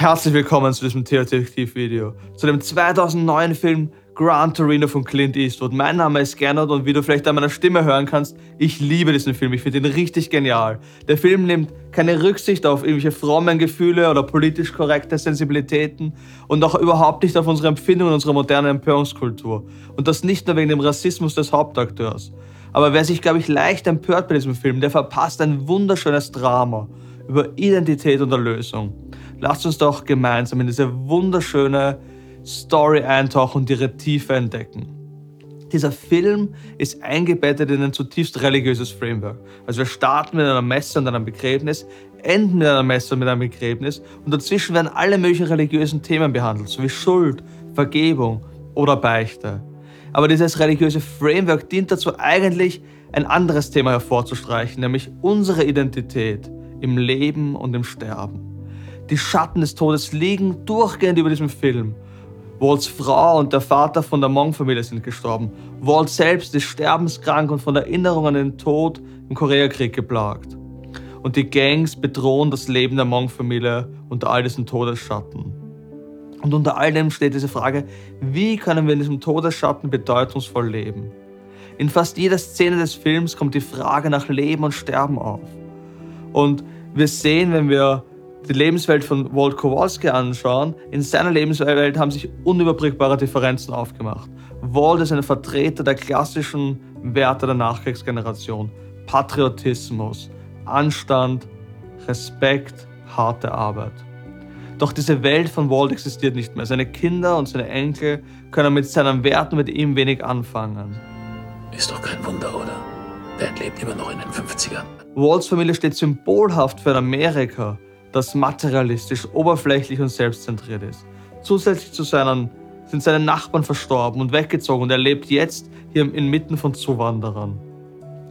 Herzlich willkommen zu diesem Theaterdetektiv-Video, zu dem 2009 Film Gran Torino von Clint Eastwood. Mein Name ist Gernot und wie du vielleicht an meiner Stimme hören kannst, ich liebe diesen Film. Ich finde ihn richtig genial. Der Film nimmt keine Rücksicht auf irgendwelche frommen Gefühle oder politisch korrekte Sensibilitäten und auch überhaupt nicht auf unsere Empfindungen unserer modernen Empörungskultur. Und das nicht nur wegen dem Rassismus des Hauptakteurs. Aber wer sich, glaube ich, leicht empört bei diesem Film, der verpasst ein wunderschönes Drama über Identität und Erlösung. Lasst uns doch gemeinsam in diese wunderschöne Story eintauchen und ihre Tiefe entdecken. Dieser Film ist eingebettet in ein zutiefst religiöses Framework. Also wir starten mit einer Messe und einem Begräbnis, enden mit einer Messe und mit einem Begräbnis und dazwischen werden alle möglichen religiösen Themen behandelt, sowie Schuld, Vergebung oder Beichte. Aber dieses religiöse Framework dient dazu eigentlich, ein anderes Thema hervorzustreichen, nämlich unsere Identität im Leben und im Sterben. Die Schatten des Todes liegen durchgehend über diesem Film Walts Frau und der Vater von der Mong-Familie sind gestorben. Walt selbst ist sterbenskrank und von Erinnerungen an den Tod im Koreakrieg geplagt. Und die Gangs bedrohen das Leben der Mong-Familie unter all diesen Todesschatten. Und unter all dem steht diese Frage, wie können wir in diesem Todesschatten bedeutungsvoll leben? In fast jeder Szene des Films kommt die Frage nach Leben und Sterben auf. Und wir sehen, wenn wir die Lebenswelt von Walt Kowalski anschauen, in seiner Lebenswelt haben sich unüberbrückbare Differenzen aufgemacht. Walt ist ein Vertreter der klassischen Werte der Nachkriegsgeneration. Patriotismus, Anstand, Respekt, harte Arbeit. Doch diese Welt von Walt existiert nicht mehr. Seine Kinder und seine Enkel können mit seinen Werten mit ihm wenig anfangen. Ist doch kein Wunder, oder? Dad lebt immer noch in den 50ern. Walts Familie steht symbolhaft für Amerika, das materialistisch, oberflächlich und selbstzentriert ist. Zusätzlich zu seinen sind seine Nachbarn verstorben und weggezogen und er lebt jetzt hier inmitten von Zuwanderern.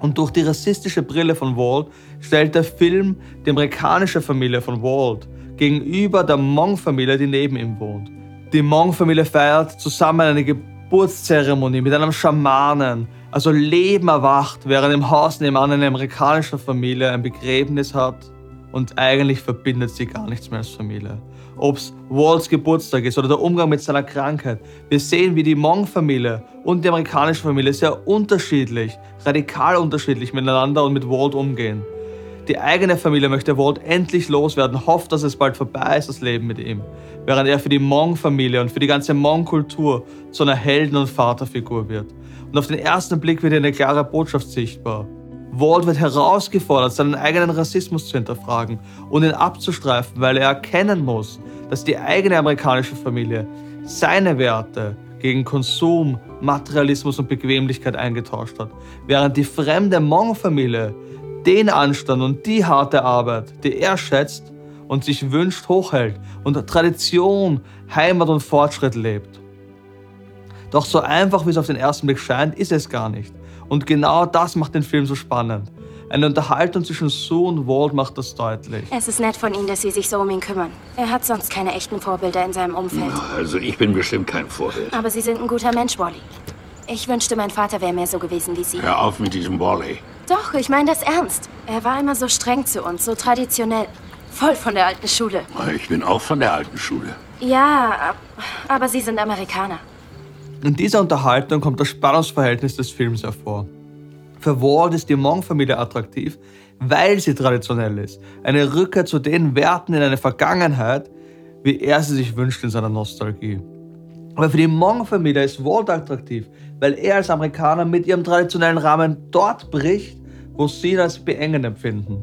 Und durch die rassistische Brille von Walt stellt der Film die amerikanische Familie von Walt gegenüber der Mong-Familie, die neben ihm wohnt. Die Mong-Familie feiert zusammen eine Geburtszeremonie mit einem Schamanen, also Leben erwacht, während im Haus nebenan eine amerikanische Familie ein Begräbnis hat und eigentlich verbindet sie gar nichts mehr als Familie. Ob es Walls Geburtstag ist oder der Umgang mit seiner Krankheit. Wir sehen, wie die Mong-Familie und die amerikanische Familie sehr unterschiedlich, radikal unterschiedlich miteinander und mit Walt umgehen. Die eigene Familie möchte Walt endlich loswerden, hofft, dass es bald vorbei ist, das Leben mit ihm. Während er für die Mong-Familie und für die ganze Mong-Kultur zu einer Helden- und Vaterfigur wird. Und auf den ersten Blick wird hier eine klare Botschaft sichtbar. Walt wird herausgefordert, seinen eigenen Rassismus zu hinterfragen und ihn abzustreifen, weil er erkennen muss, dass die eigene amerikanische Familie seine Werte gegen Konsum, Materialismus und Bequemlichkeit eingetauscht hat, während die fremde Mong-Familie den Anstand und die harte Arbeit, die er schätzt und sich wünscht, hochhält und Tradition, Heimat und Fortschritt lebt. Doch so einfach, wie es auf den ersten Blick scheint, ist es gar nicht. Und genau das macht den Film so spannend. Eine Unterhaltung zwischen Sue und Walt macht das deutlich. Es ist nett von Ihnen, dass Sie sich so um ihn kümmern. Er hat sonst keine echten Vorbilder in seinem Umfeld. Also ich bin bestimmt kein Vorbild. Aber Sie sind ein guter Mensch, Wally. Ich wünschte, mein Vater wäre mehr so gewesen wie Sie. Hör auf mit diesem Wally. Doch, ich meine das ernst. Er war immer so streng zu uns, so traditionell. Voll von der alten Schule. Ich bin auch von der alten Schule. Ja, aber Sie sind Amerikaner. In dieser Unterhaltung kommt das Spannungsverhältnis des Films hervor. Für Walt ist die Mong-Familie attraktiv, weil sie traditionell ist. Eine Rückkehr zu den Werten in eine Vergangenheit, wie er sie sich wünscht in seiner Nostalgie. Aber für die Mong-Familie ist Walt attraktiv, weil er als Amerikaner mit ihrem traditionellen Rahmen dort bricht, wo sie als beengend empfinden.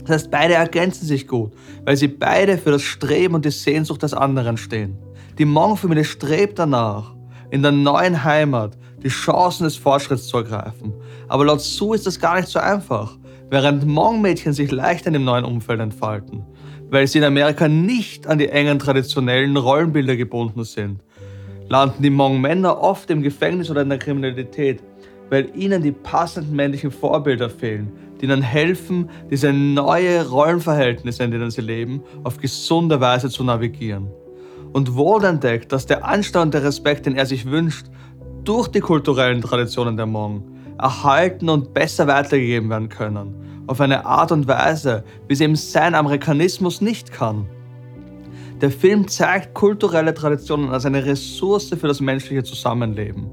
Das heißt, beide ergänzen sich gut, weil sie beide für das Streben und die Sehnsucht des anderen stehen. Die Mong-Familie strebt danach, in der neuen Heimat die Chancen des Fortschritts zu ergreifen. Aber laut Sue ist das gar nicht so einfach, während Hmong-Mädchen sich leicht in dem neuen Umfeld entfalten, weil sie in Amerika nicht an die engen traditionellen Rollenbilder gebunden sind. Landen die Hmong-Männer oft im Gefängnis oder in der Kriminalität, weil ihnen die passenden männlichen Vorbilder fehlen, die ihnen helfen, diese neue Rollenverhältnisse, in denen sie leben, auf gesunde Weise zu navigieren und wohl entdeckt, dass der Anstand und der Respekt, den er sich wünscht, durch die kulturellen Traditionen der Hmong erhalten und besser weitergegeben werden können, auf eine Art und Weise, wie sie eben sein Amerikanismus nicht kann. Der Film zeigt kulturelle Traditionen als eine Ressource für das menschliche Zusammenleben.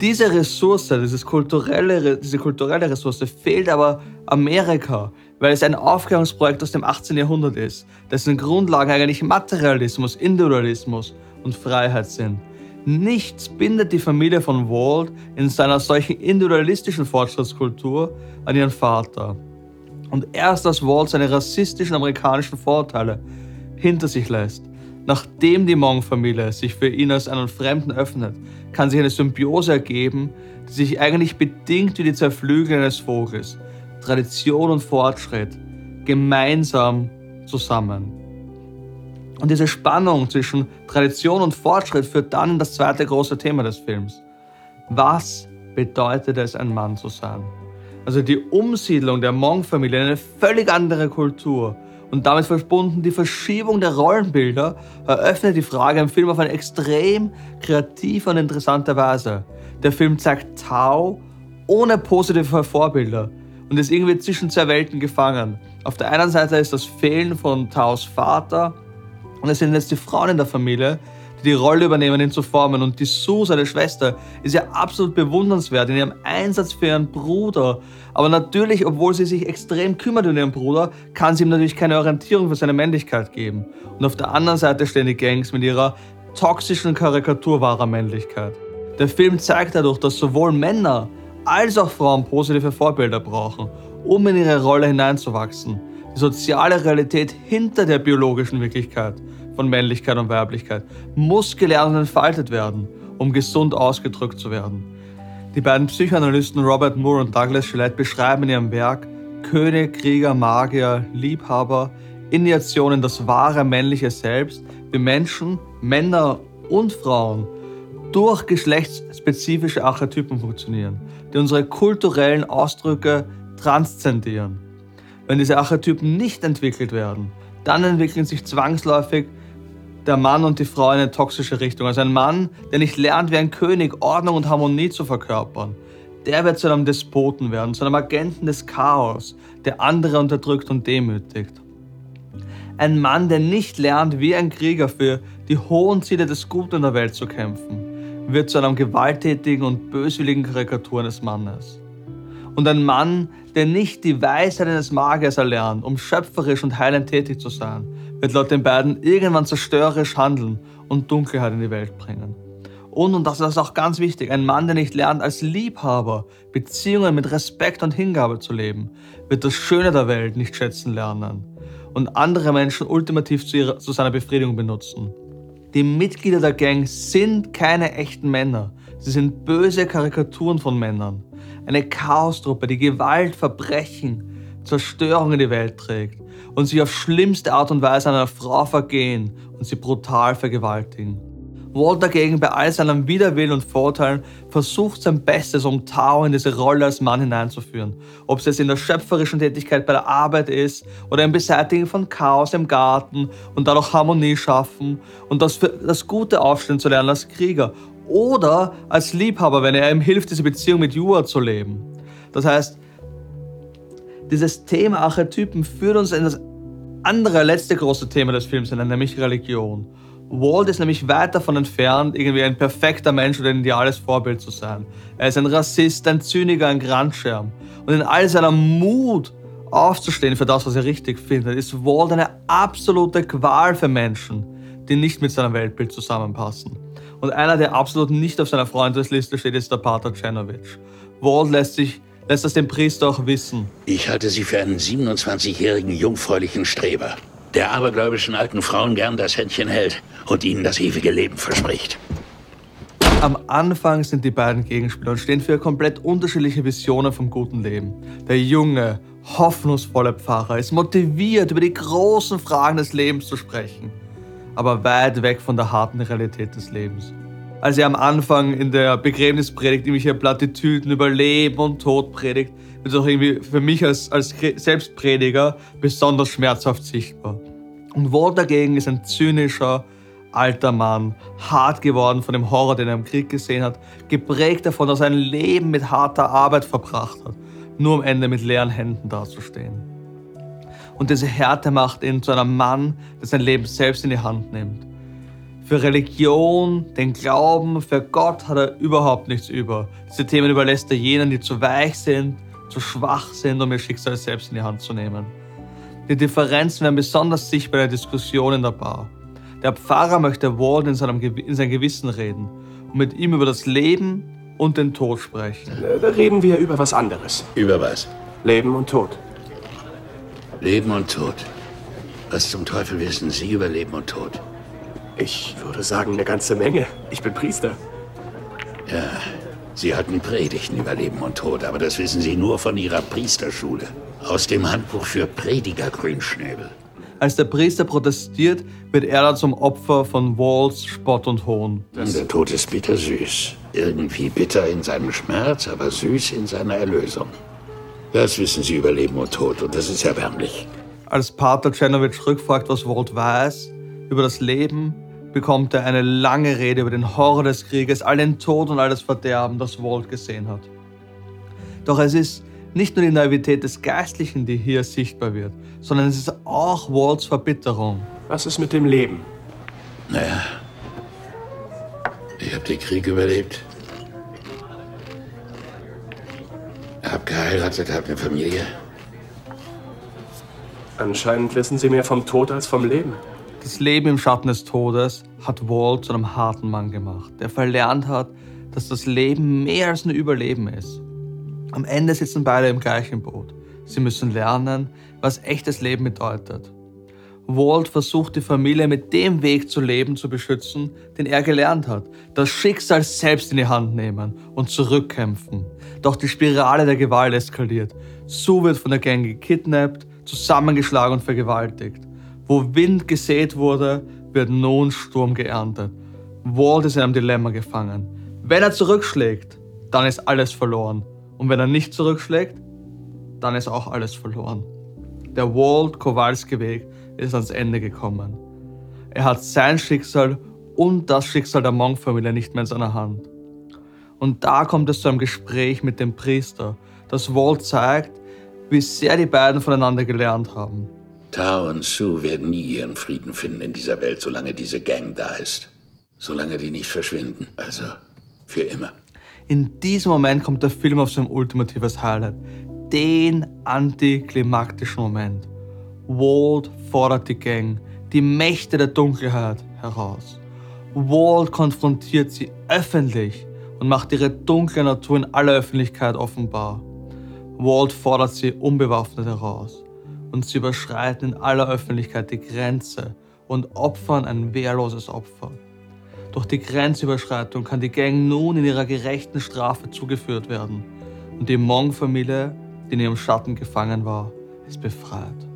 Diese Ressource, dieses kulturelle, diese kulturelle Ressource fehlt aber Amerika, weil es ein Aufklärungsprojekt aus dem 18. Jahrhundert ist, dessen Grundlagen eigentlich Materialismus, Individualismus und Freiheit sind. Nichts bindet die Familie von Walt in seiner solchen individualistischen Fortschrittskultur an ihren Vater. Und erst als Walt seine rassistischen amerikanischen Vorteile hinter sich lässt, nachdem die Mong-Familie sich für ihn als einen Fremden öffnet, kann sich eine Symbiose ergeben, die sich eigentlich bedingt wie die zwei Flügel eines Vogels, Tradition und Fortschritt, gemeinsam zusammen. Und diese Spannung zwischen Tradition und Fortschritt führt dann in das zweite große Thema des Films. Was bedeutet es, ein Mann zu sein? Also die Umsiedlung der Monk-Familie in eine völlig andere Kultur und damit verbunden die Verschiebung der Rollenbilder eröffnet die Frage im Film auf eine extrem kreative und interessante Weise. Der Film zeigt Tao ohne positive Vorbilder und ist irgendwie zwischen zwei Welten gefangen. Auf der einen Seite ist das Fehlen von Taos Vater und es sind jetzt die Frauen in der Familie, die die Rolle übernehmen, ihn zu formen. Und die Sue, seine Schwester, ist ja absolut bewundernswert in ihrem Einsatz für ihren Bruder. Aber natürlich, obwohl sie sich extrem kümmert um ihren Bruder, kann sie ihm natürlich keine Orientierung für seine Männlichkeit geben. Und auf der anderen Seite stehen die Gangs mit ihrer toxischen Karikatur wahrer Männlichkeit. Der Film zeigt dadurch, dass sowohl Männer als auch Frauen positive Vorbilder brauchen, um in ihre Rolle hineinzuwachsen. Die soziale Realität hinter der biologischen Wirklichkeit von Männlichkeit und Weiblichkeit muss gelernt und entfaltet werden, um gesund ausgedrückt zu werden. Die beiden Psychoanalysten Robert Moore und Douglas Gillette beschreiben in ihrem Werk König, Krieger, Magier, Liebhaber, Initiationen das wahre männliche Selbst, wie Menschen, Männer und Frauen durch geschlechtsspezifische Archetypen funktionieren, die unsere kulturellen Ausdrücke transzendieren. Wenn diese Archetypen nicht entwickelt werden, dann entwickeln sich zwangsläufig der Mann und die Frau in eine toxische Richtung. Also ein Mann, der nicht lernt, wie ein König Ordnung und Harmonie zu verkörpern. Der wird zu einem Despoten werden, zu einem Agenten des Chaos, der andere unterdrückt und demütigt. Ein Mann, der nicht lernt, wie ein Krieger für die hohen Ziele des Guten in der Welt zu kämpfen, wird zu einem gewalttätigen und böswilligen Karikatur eines Mannes. Und ein Mann, der nicht die Weisheit eines Magiers erlernt, um schöpferisch und heilend tätig zu sein, wird laut den beiden irgendwann zerstörerisch handeln und Dunkelheit in die Welt bringen. Und, und das ist auch ganz wichtig, ein Mann, der nicht lernt, als Liebhaber Beziehungen mit Respekt und Hingabe zu leben, wird das Schöne der Welt nicht schätzen lernen und andere Menschen ultimativ zu, ihrer, zu seiner Befriedigung benutzen. Die Mitglieder der Gang sind keine echten Männer. Sie sind böse Karikaturen von Männern. Eine Chaostruppe, die Gewalt, Verbrechen, Zerstörung in die Welt trägt und sich auf schlimmste Art und Weise an einer Frau vergehen und sie brutal vergewaltigen. Walt dagegen bei all seinem Widerwillen und Vorteilen versucht sein Bestes, um Tao in diese Rolle als Mann hineinzuführen. Ob es jetzt in der schöpferischen Tätigkeit bei der Arbeit ist oder im Beseitigen von Chaos im Garten und dadurch Harmonie schaffen und das, das Gute aufstehen zu lernen als Krieger oder als Liebhaber, wenn er ihm hilft, diese Beziehung mit Jua zu leben. Das heißt, dieses Thema Archetypen führt uns in das andere, letzte große Thema des Films hinein, nämlich Religion. Walt ist nämlich weit davon entfernt, irgendwie ein perfekter Mensch oder ein ideales Vorbild zu sein. Er ist ein Rassist, ein Zyniker, ein Grandschirm. Und in all seiner Mut aufzustehen für das, was er richtig findet, ist Walt eine absolute Qual für Menschen, die nicht mit seinem Weltbild zusammenpassen. Und einer, der absolut nicht auf seiner Freundesliste steht, ist der Pater Cenovic. Walt lässt sich lässt das dem Priester auch wissen. Ich halte Sie für einen 27-jährigen jungfräulichen Streber, der abergläubischen alten Frauen gern das Händchen hält und ihnen das ewige Leben verspricht. Am Anfang sind die beiden Gegenspieler und stehen für komplett unterschiedliche Visionen vom guten Leben. Der junge, hoffnungsvolle Pfarrer ist motiviert, über die großen Fragen des Lebens zu sprechen, aber weit weg von der harten Realität des Lebens als er am Anfang in der Begräbnispredigt irgendwelche Plattitüden über Leben und Tod predigt, wird es auch irgendwie für mich als, als Selbstprediger besonders schmerzhaft sichtbar. Und Walt dagegen ist ein zynischer, alter Mann, hart geworden von dem Horror, den er im Krieg gesehen hat, geprägt davon, dass er ein Leben mit harter Arbeit verbracht hat, nur am Ende mit leeren Händen dazustehen. Und diese Härte macht ihn zu einem Mann, der sein Leben selbst in die Hand nimmt. Für Religion, den Glauben, für Gott hat er überhaupt nichts über. Diese Themen überlässt er jenen, die zu weich sind, zu schwach sind, um ihr Schicksal selbst in die Hand zu nehmen. Die Differenzen werden besonders sichtbar in der Diskussion in der Bar. Der Pfarrer möchte Walt in, seinem, in sein Gewissen reden und mit ihm über das Leben und den Tod sprechen. Da reden wir über was anderes. Über was? Leben und Tod. Leben und Tod. Was zum Teufel wissen Sie über Leben und Tod? Ich würde sagen, eine ganze Menge. Ich bin Priester. Ja, Sie hatten Predigten über Leben und Tod, aber das wissen Sie nur von Ihrer Priesterschule. Aus dem Handbuch für Prediger Grünschnäbel. Als der Priester protestiert, wird er dann zum Opfer von Walls Spott und Hohn. Der Tod ist bittersüß. Irgendwie bitter in seinem Schmerz, aber süß in seiner Erlösung. Das wissen Sie über Leben und Tod und das ist erbärmlich. Als Pater Czernowitsch rückfragt, was Walt weiß über das Leben, bekommt er eine lange Rede über den Horror des Krieges, all den Tod und all das Verderben, das Walt gesehen hat. Doch es ist nicht nur die Naivität des Geistlichen, die hier sichtbar wird, sondern es ist auch Walts Verbitterung. Was ist mit dem Leben? Naja, ich habe den Krieg überlebt. Hab geheiratet, hab eine Familie. Anscheinend wissen Sie mehr vom Tod als vom Leben. Das Leben im Schatten des Todes hat Walt zu einem harten Mann gemacht, der verlernt hat, dass das Leben mehr als ein Überleben ist. Am Ende sitzen beide im gleichen Boot. Sie müssen lernen, was echtes Leben bedeutet. Walt versucht die Familie mit dem Weg zu leben zu beschützen, den er gelernt hat. Das Schicksal selbst in die Hand nehmen und zurückkämpfen. Doch die Spirale der Gewalt eskaliert. Sue wird von der Gang gekidnappt, zusammengeschlagen und vergewaltigt. Wo Wind gesät wurde, wird nun Sturm geerntet. Walt ist in einem Dilemma gefangen. Wenn er zurückschlägt, dann ist alles verloren. Und wenn er nicht zurückschlägt, dann ist auch alles verloren. Der Walt Kowalski-Weg ist ans Ende gekommen. Er hat sein Schicksal und das Schicksal der Monk-Familie nicht mehr in seiner Hand. Und da kommt es zu einem Gespräch mit dem Priester, das Walt zeigt, wie sehr die beiden voneinander gelernt haben. Tao und Sue werden nie ihren Frieden finden in dieser Welt, solange diese Gang da ist. Solange die nicht verschwinden. Also für immer. In diesem Moment kommt der Film auf sein ultimatives Highlight. Den antiklimaktischen Moment. Walt fordert die Gang, die Mächte der Dunkelheit heraus. Walt konfrontiert sie öffentlich und macht ihre dunkle Natur in aller Öffentlichkeit offenbar. Walt fordert sie unbewaffnet heraus und sie überschreiten in aller Öffentlichkeit die Grenze und opfern ein wehrloses Opfer. Durch die Grenzüberschreitung kann die Gang nun in ihrer gerechten Strafe zugeführt werden und die Monk-Familie, die in ihrem Schatten gefangen war, ist befreit.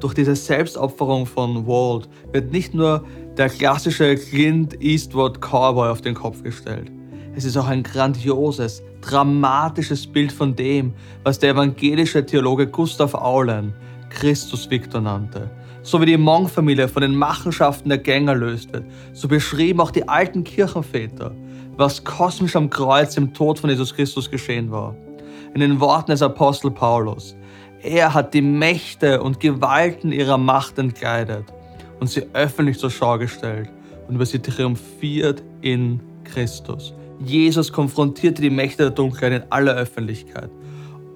Durch diese Selbstopferung von Walt wird nicht nur der klassische Clint Eastwood Cowboy auf den Kopf gestellt. Es ist auch ein grandioses, dramatisches Bild von dem, was der evangelische Theologe Gustav Aulen Christus Victor nannte. So wie die Monk-Familie von den Machenschaften der Gang erlöst wird, so beschrieben auch die alten Kirchenväter, was kosmisch am Kreuz im Tod von Jesus Christus geschehen war. In den Worten des Apostel Paulus, er hat die Mächte und Gewalten ihrer Macht entkleidet und sie öffentlich zur Schau gestellt und über sie triumphiert in Christus. Jesus konfrontierte die Mächte der Dunkelheit in aller Öffentlichkeit.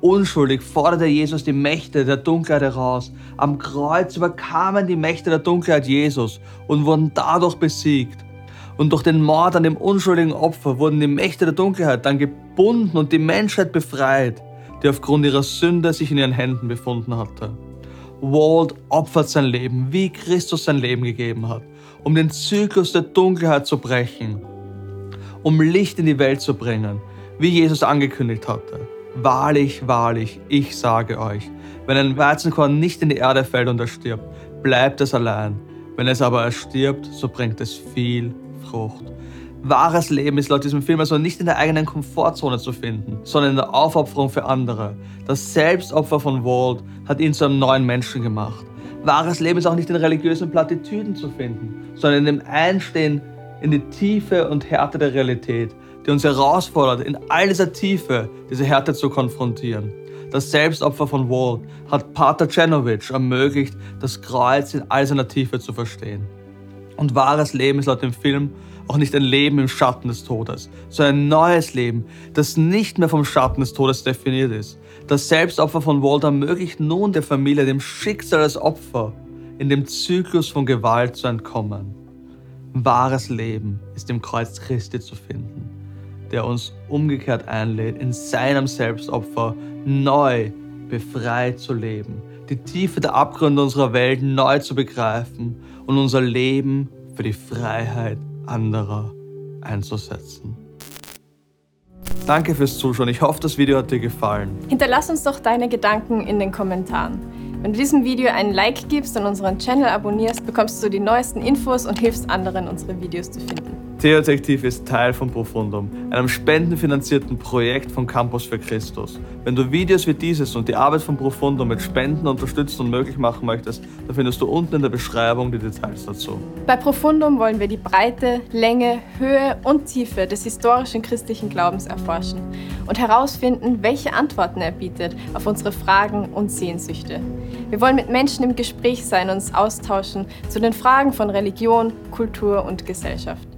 Unschuldig forderte Jesus die Mächte der Dunkelheit heraus. Am Kreuz überkamen die Mächte der Dunkelheit Jesus und wurden dadurch besiegt. Und durch den Mord an dem unschuldigen Opfer wurden die Mächte der Dunkelheit dann gebunden und die Menschheit befreit, die aufgrund ihrer Sünde sich in ihren Händen befunden hatte. Walt opfert sein Leben, wie Christus sein Leben gegeben hat, um den Zyklus der Dunkelheit zu brechen, um Licht in die Welt zu bringen, wie Jesus angekündigt hatte. Wahrlich, wahrlich, ich sage euch, wenn ein Weizenkorn nicht in die Erde fällt und erstirbt, bleibt es allein. Wenn es aber erstirbt, so bringt es viel Frucht. Wahres Leben ist laut diesem Film also nicht in der eigenen Komfortzone zu finden, sondern in der Aufopferung für andere. Das Selbstopfer von Walt hat ihn zu einem neuen Menschen gemacht. Wahres Leben ist auch nicht in religiösen Plattitüden zu finden, sondern in dem Einstehen in die Tiefe und Härte der Realität, die uns herausfordert, in all dieser Tiefe diese Härte zu konfrontieren. Das Selbstopfer von Walt hat Pater Cenovic ermöglicht, das Kreuz in all seiner Tiefe zu verstehen. Und wahres Leben ist laut dem Film auch nicht ein Leben im Schatten des Todes, sondern ein neues Leben, das nicht mehr vom Schatten des Todes definiert ist. Das Selbstopfer von Walt ermöglicht nun der Familie dem Schicksal als Opfer in dem Zyklus von Gewalt zu entkommen. Wahres Leben ist im Kreuz Christi zu finden, der uns umgekehrt einlädt, in seinem Selbstopfer neu befreit zu leben, die Tiefe der Abgründe unserer Welt neu zu begreifen und unser Leben für die Freiheit anderer einzusetzen. Danke fürs Zuschauen. Ich hoffe, das Video hat dir gefallen. Hinterlass uns doch deine Gedanken in den Kommentaren. Wenn du diesem Video einen Like gibst und unseren Channel abonnierst, bekommst du die neuesten Infos und hilfst anderen, unsere Videos zu finden. Theodetektiv ist Teil von Profundum, einem spendenfinanzierten Projekt von Campus für Christus. Wenn du Videos wie dieses und die Arbeit von Profundum mit Spenden unterstützen und möglich machen möchtest, dann findest du unten in der Beschreibung die Details dazu. Bei Profundum wollen wir die Breite, Länge, Höhe und Tiefe des historischen christlichen Glaubens erforschen und herausfinden, welche Antworten er bietet auf unsere Fragen und Sehnsüchte. Wir wollen mit Menschen im Gespräch sein und uns austauschen zu den Fragen von Religion, Kultur und Gesellschaft.